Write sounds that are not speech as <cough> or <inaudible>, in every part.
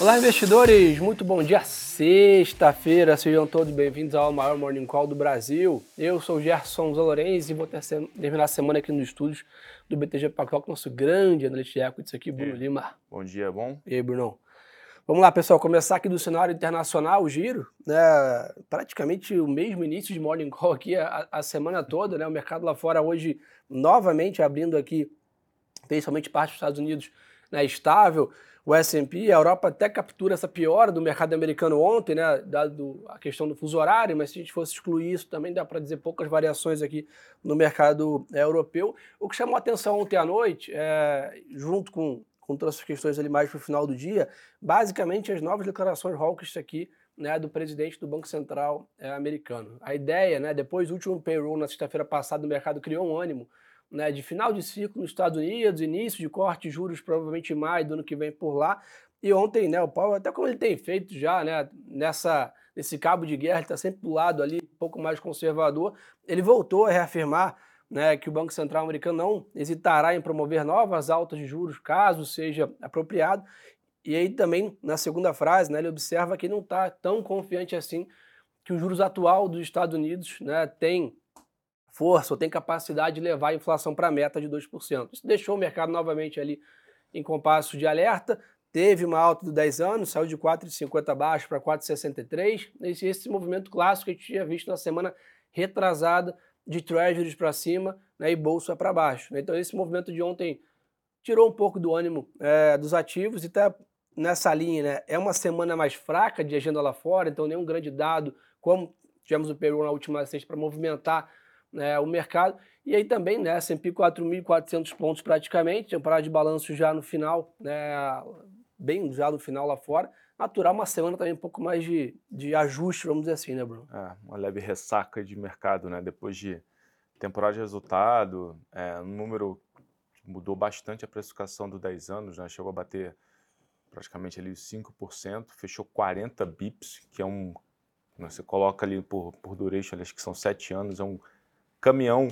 Olá, investidores! Muito bom dia, sexta-feira. Sejam todos bem-vindos ao maior Morning Call do Brasil. Eu sou o Gerson Zalorenzi e vou ter, terminar a semana aqui nos estúdios do BTG Pactual com o nosso grande analista de equity aqui, Bruno E Lima. Bom dia, bom? E aí, Bruno? Vamos lá, pessoal, começar aqui do cenário internacional, o giro, né? Praticamente o mesmo início de Morning Call aqui a, a semana toda, né? O mercado lá fora hoje novamente abrindo aqui, principalmente parte dos Estados Unidos, né, estável. O S&P, a Europa até captura essa piora do mercado americano ontem, né, dado a questão do fuso horário, mas se a gente fosse excluir isso também dá para dizer poucas variações aqui no mercado é, europeu. O que chamou a atenção ontem à noite, é, junto com, com todas as questões ali mais para o final do dia, basicamente as novas declarações hawkish aqui né, do presidente do Banco Central é, americano. A ideia, né, depois do último payroll na sexta-feira passada, o mercado criou um ânimo né, de final de ciclo nos Estados Unidos, início de corte de juros provavelmente em maio do ano que vem por lá. E ontem, né, o Powell, até como ele tem feito já, né, nessa, nesse cabo de guerra, ele está sempre do lado ali, um pouco mais conservador, ele voltou a reafirmar né, que o Banco Central americano não hesitará em promover novas altas de juros, caso seja apropriado. E aí também, na segunda frase, né, ele observa que não está tão confiante assim que o juros atual dos Estados Unidos né, tem força ou tem capacidade de levar a inflação para a meta de 2%. Isso deixou o mercado novamente ali em compasso de alerta, teve uma alta de 10 anos, saiu de 4,50 abaixo para 4,63, esse, esse movimento clássico que a gente tinha visto na semana retrasada de treasuries para cima né, e bolsa para baixo. Então esse movimento de ontem tirou um pouco do ânimo é, dos ativos e está nessa linha, né? É uma semana mais fraca de agenda lá fora, então nenhum grande dado, como tivemos o Peru na última sexta para movimentar né, o mercado. E aí também, né, S&P 4.400 pontos praticamente, temporada de balanço já no final, né, bem já no final lá fora. Natural, uma semana também um pouco mais de, de ajuste, vamos dizer assim, né, Bruno? É, uma leve ressaca de mercado, né? Depois de temporada de resultado, é, um número mudou bastante a precificação do 10 anos, né? Chegou a bater praticamente ali os 5%, fechou 40 bips, que é um... Né, você coloca ali por, por duration, acho que são 7 anos, é um caminhão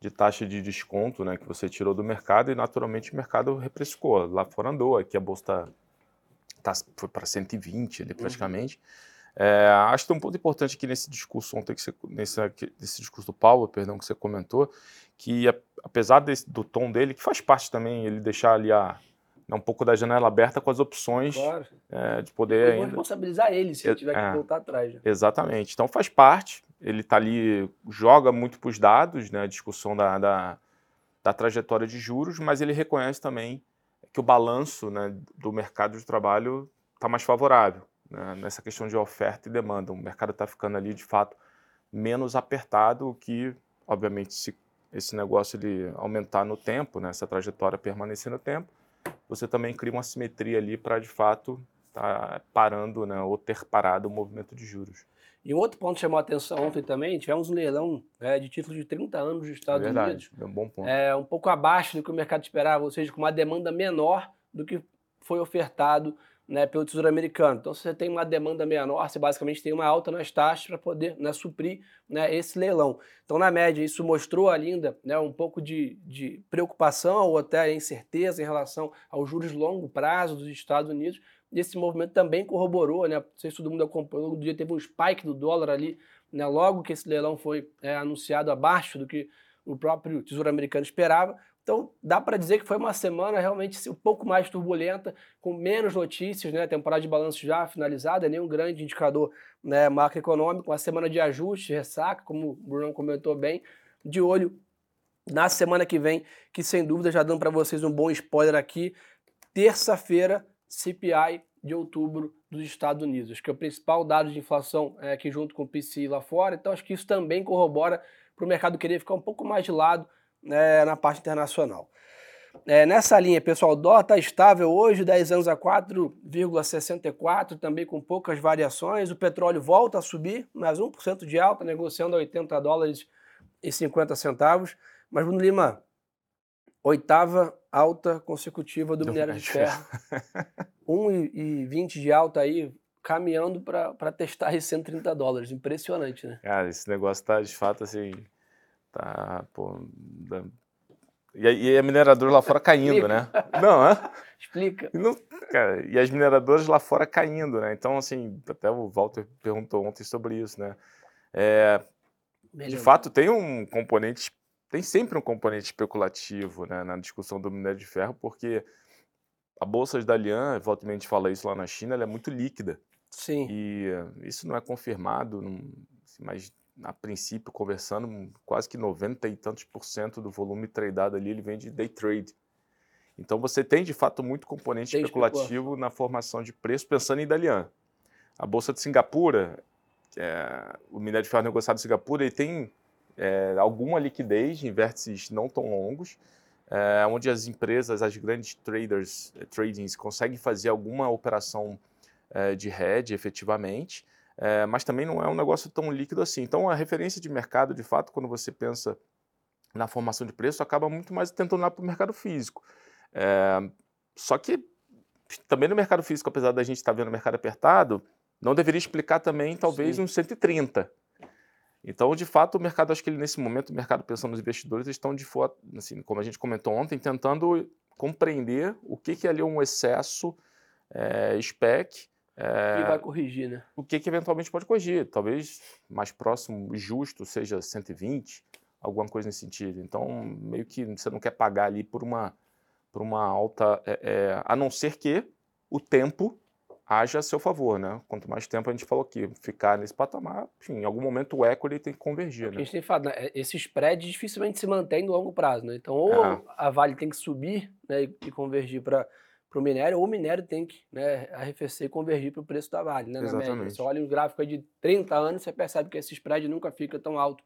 de taxa de desconto né, que você tirou do mercado e naturalmente o mercado reprecificou. Lá fora andou, aqui a bolsa tá, tá foi para 120 ali uhum. praticamente. Uhum. É, acho que tem um ponto importante aqui nesse discurso ontem, que você, nesse, nesse discurso do Paulo, perdão, que você comentou, que apesar desse, do tom dele, que faz parte também ele deixar ali a, né, um pouco da janela aberta com as opções claro. é, de poder ainda... responsabilizar ele se ele tiver é, que voltar atrás. Né? Exatamente. Então faz parte, ele está ali, joga muito para os dados, né, a discussão da, da, da, trajetória de juros, mas ele reconhece também que o balanço né, do mercado de trabalho está mais favorável né, nessa questão de oferta e demanda. O mercado está ficando ali, de fato, menos apertado, o que, obviamente, se esse negócio ele aumentar no tempo, né, essa trajetória permanecer no tempo, você também cria uma simetria ali para, de fato, estar tá parando né, ou ter parado o movimento de juros. E um outro ponto que chamou a atenção ontem também, tivemos um leilão é, de títulos de 30 anos dos Estados é verdade, Unidos. É um bom ponto. É, um pouco abaixo do que o mercado esperava, ou seja, com uma demanda menor do que foi ofertado né, pelo Tesouro Americano. Então, se você tem uma demanda menor, você basicamente tem uma alta nas taxas para poder né, suprir né, esse leilão. Então, na média, isso mostrou ainda né, um pouco de, de preocupação ou até incerteza em relação aos juros longo prazo dos Estados Unidos, e esse movimento também corroborou, né? Não sei se todo mundo acompanhou, no dia teve um spike do dólar ali, né? Logo que esse leilão foi é, anunciado abaixo do que o próprio Tesouro Americano esperava. Então, dá para dizer que foi uma semana realmente um pouco mais turbulenta, com menos notícias, né? Temporada de balanço já finalizada, nenhum grande indicador né, macroeconômico, uma semana de ajuste, ressaca, como o Bruno comentou bem, de olho na semana que vem, que sem dúvida já dando para vocês um bom spoiler aqui, terça-feira CPI de outubro dos Estados Unidos, que é o principal dado de inflação é, aqui junto com o PCI lá fora, então acho que isso também corrobora para o mercado querer ficar um pouco mais de lado né, na parte internacional. É, nessa linha, pessoal, o dólar está estável hoje, 10 anos a 4,64, também com poucas variações. O petróleo volta a subir, mais 1% de alta, negociando a 80 dólares e 50 centavos. Mas, Bruno Lima, oitava alta consecutiva do, do minério de ferro. 1,20 de alta aí, caminhando para testar esses 130 dólares. Impressionante, né? Cara, esse negócio tá de fato assim. Tá, pô. E a, e a mineradora lá fora caindo, né? Não, é? Explica. Não, cara, e as mineradoras lá fora caindo, né? Então, assim, até o Walter perguntou ontem sobre isso, né? É, de fato, tem um componente, tem sempre um componente especulativo né, na discussão do minério de ferro, porque a bolsa de Dalian, volta e fala isso lá na China, ela é muito líquida. Sim. E isso não é confirmado, não, assim, mas a princípio, conversando, quase que 90 e tantos por cento do volume tradeado ali, ele vem de day trade. Então você tem, de fato, muito componente especulativo na formação de preço, pensando em Dalian. A Bolsa de Singapura, é, o minério de ferro negociado em Singapura, ele tem é, alguma liquidez em vértices não tão longos, é, onde as empresas, as grandes traders, eh, tradings, conseguem fazer alguma operação é, de hedge efetivamente, é, mas também não é um negócio tão líquido assim. Então, a referência de mercado, de fato, quando você pensa na formação de preço, acaba muito mais tentando lá para o mercado físico. É, só que também no mercado físico, apesar da gente estar tá vendo o mercado apertado, não deveria explicar também talvez Sim. uns 130. Então, de fato, o mercado, acho que ele, nesse momento, o mercado pensando nos investidores, estão de fora, assim, como a gente comentou ontem, tentando compreender o que, que é ali um excesso é, spec é, e vai corrigir, né? O que, que eventualmente pode corrigir. Talvez mais próximo, justo, seja 120, alguma coisa nesse sentido. Então, meio que você não quer pagar ali por uma, por uma alta. É, é, a não ser que o tempo haja a seu favor, né? Quanto mais tempo a gente falou aqui, ficar nesse patamar, enfim, em algum momento o equity tem que convergir, é né? A gente tem falado, né? É, esse spread dificilmente se mantém no longo prazo, né? Então, ou é. a Vale tem que subir né, e convergir para o minério, ou o minério tem que né, arrefecer e convergir para o preço da Vale, né, Exatamente. Você olha um gráfico de 30 anos, você percebe que esse spread nunca fica tão alto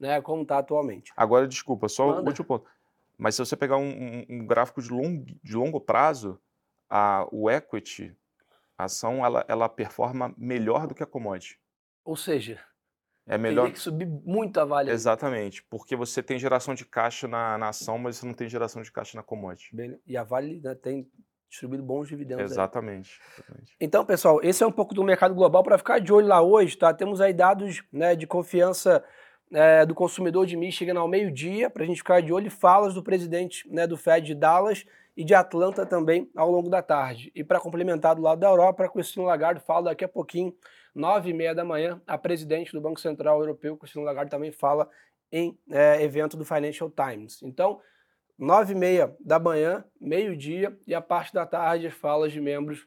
né, como está atualmente. Agora, desculpa, só o último ponto. Mas se você pegar um, um, um gráfico de longo, de longo prazo, a, o equity, a ação, ela, ela performa melhor do que a commodity. Ou seja, é melhor tem que subir muito a Vale. Exatamente, porque você tem geração de caixa na, na ação, mas você não tem geração de caixa na commodity. Bem, e a Vale né, tem distribuindo bons dividendos. Exatamente, exatamente, Então, pessoal, esse é um pouco do mercado global para ficar de olho lá hoje, tá? Temos aí dados né, de confiança é, do consumidor de Michigan ao meio-dia, para a gente ficar de olho, e falas do presidente né, do Fed de Dallas e de Atlanta também ao longo da tarde. E para complementar do lado da Europa, a Cristina Lagarde fala daqui a pouquinho, nove e meia da manhã, a presidente do Banco Central Europeu, Cristina Lagarde, também fala em é, evento do Financial Times. Então, nove e meia da manhã, meio-dia, e a parte da tarde, as falas de membros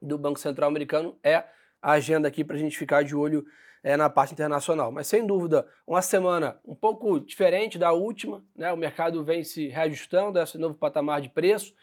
do Banco Central Americano é a agenda aqui para a gente ficar de olho é, na parte internacional. Mas sem dúvida, uma semana um pouco diferente da última, né? O mercado vem se reajustando a esse novo patamar de preço,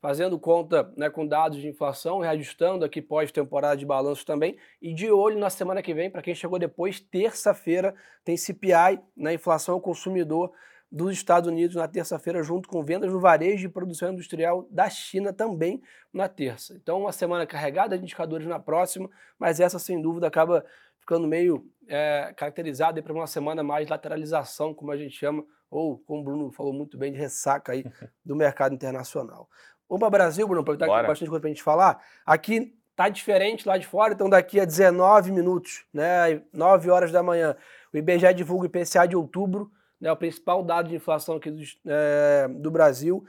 fazendo conta né, com dados de inflação, reajustando aqui pós-temporada de balanço também, e de olho na semana que vem, para quem chegou depois, terça-feira, tem CPI, na né, inflação ao consumidor dos Estados Unidos na terça-feira, junto com vendas no varejo e produção industrial da China também na terça. Então, uma semana carregada de indicadores na próxima, mas essa, sem dúvida, acaba ficando meio é, caracterizada para uma semana mais lateralização, como a gente chama, ou, como o Bruno falou muito bem, de ressaca aí <laughs> do mercado internacional. Vamos para o Brasil, Bruno, aproveitar que tem bastante coisa para a gente falar. Aqui tá diferente lá de fora, então daqui a 19 minutos, né, 9 horas da manhã, o IBGE divulga o IPCA de outubro, né, o principal dado de inflação aqui do, é, do Brasil.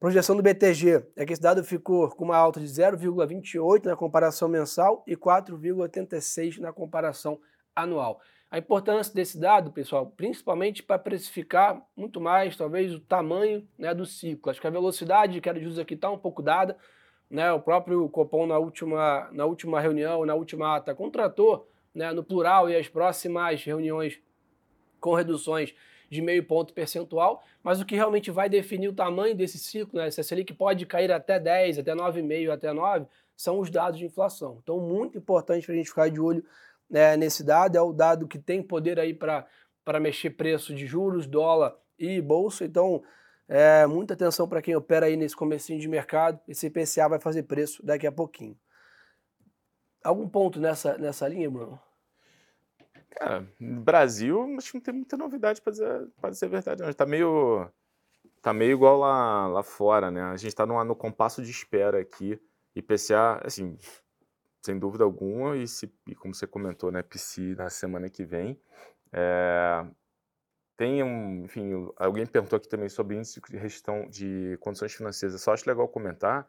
Projeção do BTG é que esse dado ficou com uma alta de 0,28 na comparação mensal e 4,86 na comparação anual. A importância desse dado, pessoal, principalmente para precificar muito mais, talvez, o tamanho né, do ciclo. Acho que a velocidade que era de uso aqui está um pouco dada. Né, o próprio Copom, na última, na última reunião, na última ata, contratou né, no plural e as próximas reuniões com reduções de meio ponto percentual, mas o que realmente vai definir o tamanho desse ciclo, né, se a Selic pode cair até 10, até 9,5, até 9, são os dados de inflação. Então, muito importante para a gente ficar de olho né, nesse dado, é o dado que tem poder aí para mexer preço de juros, dólar e bolsa. Então, é, muita atenção para quem opera aí nesse comecinho de mercado. Esse IPCA vai fazer preço daqui a pouquinho. Algum ponto nessa, nessa linha, Bruno? Cara, Brasil, acho que não tem muita novidade para dizer, pra dizer a verdade. Não. Tá meio, tá meio igual lá, lá fora, né? A gente está no, no compasso de espera aqui. IPCA, assim, sem dúvida alguma, e, se, e como você comentou, né, PC na semana que vem. É, tem um, enfim, alguém perguntou aqui também sobre índice de gestão de condições financeiras. Só acho legal comentar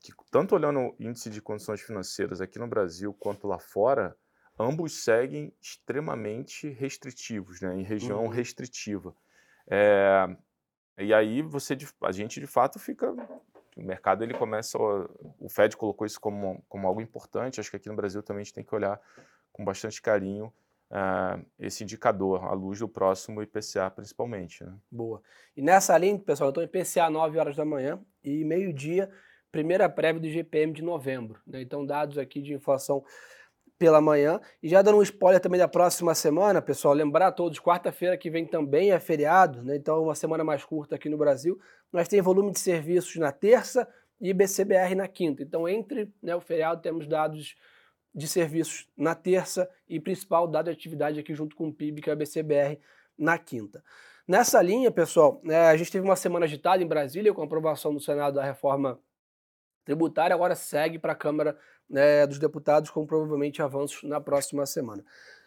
que tanto olhando o índice de condições financeiras aqui no Brasil quanto lá fora, ambos seguem extremamente restritivos, né, em região uhum. restritiva. É, e aí você, a gente de fato fica, o mercado ele começa, o Fed colocou isso como, como algo importante, acho que aqui no Brasil também a gente tem que olhar com bastante carinho uh, esse indicador, à luz do próximo IPCA principalmente. Né? Boa. E nessa linha, pessoal, então IPCA 9 horas da manhã e meio-dia, primeira prévia do GPM de novembro. Né? Então, dados aqui de inflação pela manhã. E já dando um spoiler também da próxima semana, pessoal, lembrar a todos, quarta-feira que vem também é feriado, né? então uma semana mais curta aqui no Brasil. Nós temos volume de serviços na terça e BCBR na quinta. Então, entre né, o feriado, temos dados de serviços na terça e principal dado de atividade aqui junto com o PIB, que é a BCBR, na quinta. Nessa linha, pessoal, né, a gente teve uma semana agitada em Brasília com a aprovação no Senado da reforma tributária, agora segue para a Câmara né, dos Deputados com provavelmente avanços na próxima semana.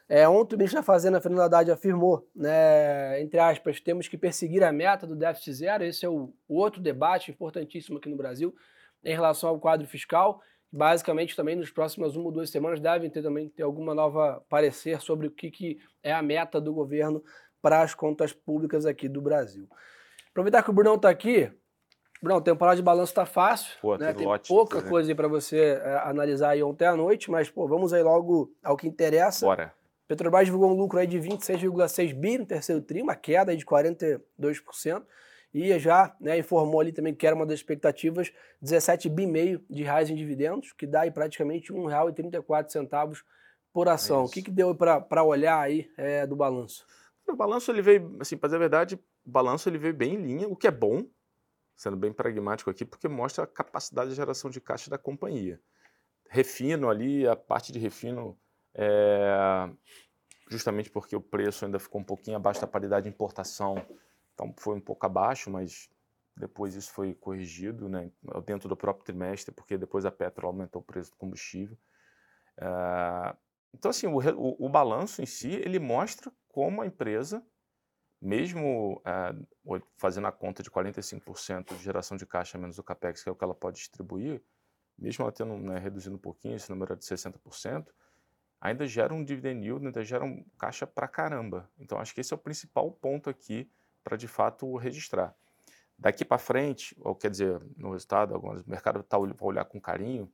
É, ontem o ministro da Fazenda, Fernando Haddad, afirmou, né, entre aspas, temos que perseguir a meta do déficit zero. Esse é o, outro debate importantíssimo aqui no Brasil em relação ao quadro fiscal. Basicamente, também nos próximas uma ou duas semanas devem ter também ter alguma nova parecer sobre o que, que é a meta do governo para as contas públicas aqui do Brasil. Aproveitar que o Brunão está aqui, Bruno, temporada de balanço tá fácil. Pô, né? Tem lote, pouca né? coisa aí para você é, analisar aí ontem à noite, mas pô, vamos aí logo ao que interessa. Bora. Petrobras divulgou um lucro aí de 26,6 bi no terceiro tri, uma queda aí de 42%. E já né, informou ali também que era uma das expectativas 17 bi meio de reais em dividendos, que dá aí praticamente R$ 1,34 por ação. É o que, que deu para olhar aí é, do balanço? O balanço ele veio, assim, para dizer a verdade, o balanço ele veio bem em linha, o que é bom, sendo bem pragmático aqui, porque mostra a capacidade de geração de caixa da companhia. Refino ali, a parte de refino, é, justamente porque o preço ainda ficou um pouquinho abaixo da paridade de importação, então foi um pouco abaixo, mas depois isso foi corrigido né, dentro do próprio trimestre, porque depois a Petro aumentou o preço do combustível. É, então, assim, o, o, o balanço em si, ele mostra como a empresa mesmo é, fazendo a conta de 45% de geração de caixa menos o capex, que é o que ela pode distribuir, mesmo ela tendo né, reduzindo um pouquinho, esse número é de 60%, ainda gera um dividend yield, ainda gera um caixa pra caramba. Então acho que esse é o principal ponto aqui para de fato registrar. Daqui para frente, ou quer dizer, no resultado, o mercado tá, vai olhar com carinho,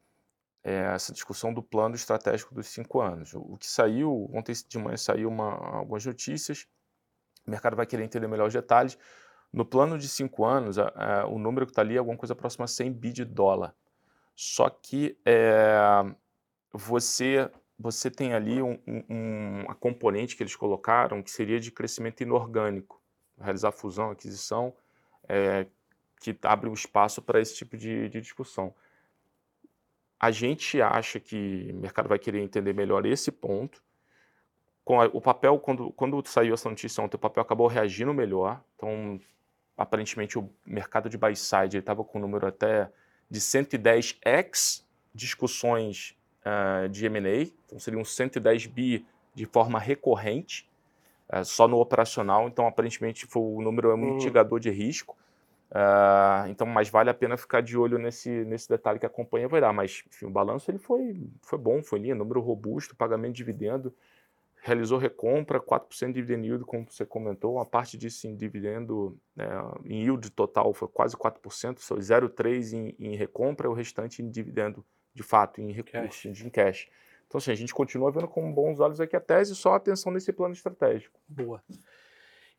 é essa discussão do plano estratégico dos cinco anos. O que saiu, ontem de manhã saiu uma, algumas notícias, o mercado vai querer entender melhor os detalhes. No plano de cinco anos, a, a, o número que está ali é alguma coisa próxima a 100 bi de dólar. Só que é, você, você tem ali um, um, uma componente que eles colocaram que seria de crescimento inorgânico. Realizar fusão, aquisição, é, que abre um espaço para esse tipo de, de discussão. A gente acha que o mercado vai querer entender melhor esse ponto com a, o papel, quando, quando saiu essa notícia ontem, o papel acabou reagindo melhor. Então, aparentemente, o mercado de buy side estava com um número até de 110x discussões uh, de M&A. Então, seriam 110 bi de forma recorrente, uh, só no operacional. Então, aparentemente, foi, o número é um uhum. mitigador de risco. Uh, então, mas vale a pena ficar de olho nesse, nesse detalhe que a companhia vai dar. Mas, enfim, o balanço ele foi, foi bom, foi lindo, número robusto, pagamento de dividendo realizou recompra, 4% de dividend yield, como você comentou, a parte disso em dividendo, né, em yield total foi quase 4%, só 0,3% em, em recompra, o restante em dividendo, de fato, em recursos, cash. em cash. Então, assim, a gente continua vendo com bons olhos aqui a tese, só atenção nesse plano estratégico. Boa.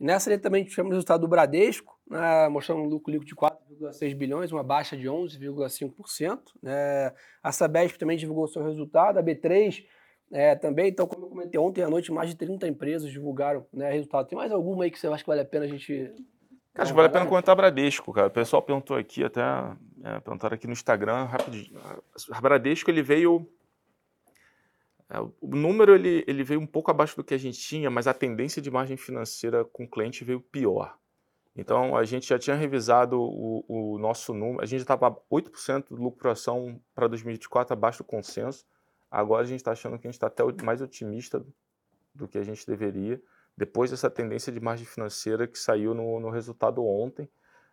Nessa linha também tivemos o resultado do Bradesco, né, mostrando um lucro líquido de 4,6 bilhões, uma baixa de 11,5%. Né. A Sabesp também divulgou seu resultado, a B3 é, também, então, como eu comentei ontem à noite, mais de 30 empresas divulgaram né, resultado. Tem mais alguma aí que você acha que vale a pena a gente. Cara, acho que vale a pena comentar Bradesco, cara. O pessoal perguntou aqui, até é, perguntaram aqui no Instagram, rapidinho. A Bradesco, ele veio. É, o número ele, ele veio um pouco abaixo do que a gente tinha, mas a tendência de margem financeira com o cliente veio pior. Então, a gente já tinha revisado o, o nosso número, a gente estava 8% de lucração para 2024 abaixo do consenso. Agora a gente está achando que a gente está até mais otimista do que a gente deveria, depois dessa tendência de margem financeira que saiu no, no resultado ontem.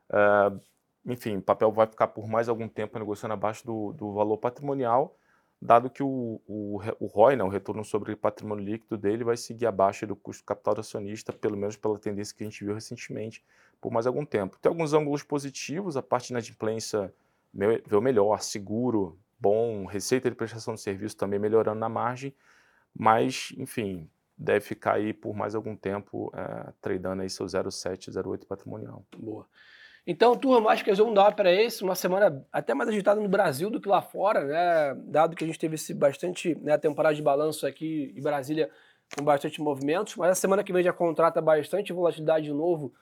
Uh, enfim, o papel vai ficar por mais algum tempo negociando abaixo do, do valor patrimonial, dado que o, o, o ROI, né, o retorno sobre patrimônio líquido dele, vai seguir abaixo do custo capital do acionista, pelo menos pela tendência que a gente viu recentemente, por mais algum tempo. Tem alguns ângulos positivos, a parte de inadimplência veio melhor, seguro, bom, receita de prestação de serviço também melhorando na margem, mas, enfim, deve ficar aí por mais algum tempo é, tradando aí seu 0,7, 0,8 patrimonial. Boa. Então, turma, acho que resumo da ópera é esse, uma semana até mais agitada no Brasil do que lá fora, né? Dado que a gente teve esse bastante, né, temporada de balanço aqui em Brasília com bastante movimentos, mas a semana que vem já contrata bastante volatilidade de novo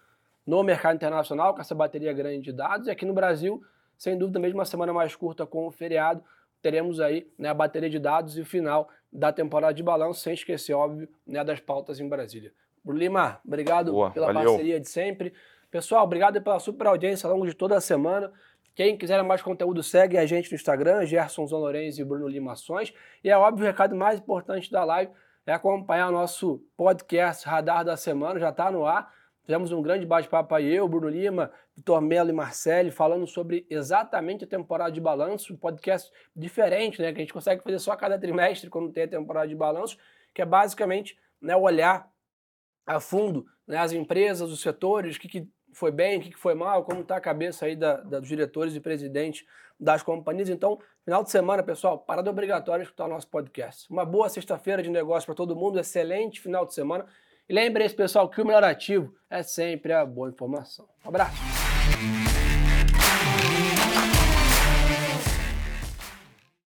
no mercado internacional, com essa bateria grande de dados, e aqui no Brasil, sem dúvida, mesmo uma semana mais curta com o feriado, teremos aí né, a bateria de dados e o final da temporada de balanço, sem esquecer, óbvio, né, das pautas em Brasília. Bruno Lima, obrigado Boa, pela valeu. parceria de sempre. Pessoal, obrigado pela super audiência ao longo de toda a semana. Quem quiser mais conteúdo, segue a gente no Instagram, Gerson Zonorenz e Bruno Limações. E é óbvio, o recado mais importante da live é acompanhar o nosso podcast Radar da Semana, já está no ar. Fizemos um grande bate-papo aí, eu, Bruno Lima, Vitor Melo e Marcele, falando sobre exatamente a temporada de balanço, um podcast diferente, né? Que a gente consegue fazer só a cada trimestre quando tem a temporada de balanço, que é basicamente né, olhar a fundo né, as empresas, os setores, o que, que foi bem, o que, que foi mal, como está a cabeça aí da, da, dos diretores e presidentes das companhias. Então, final de semana, pessoal, parada obrigatória escutar o nosso podcast. Uma boa sexta-feira de negócio para todo mundo, excelente final de semana. E lembre-se, pessoal, que o melhor ativo é sempre a boa informação. Um abraço! Thank you.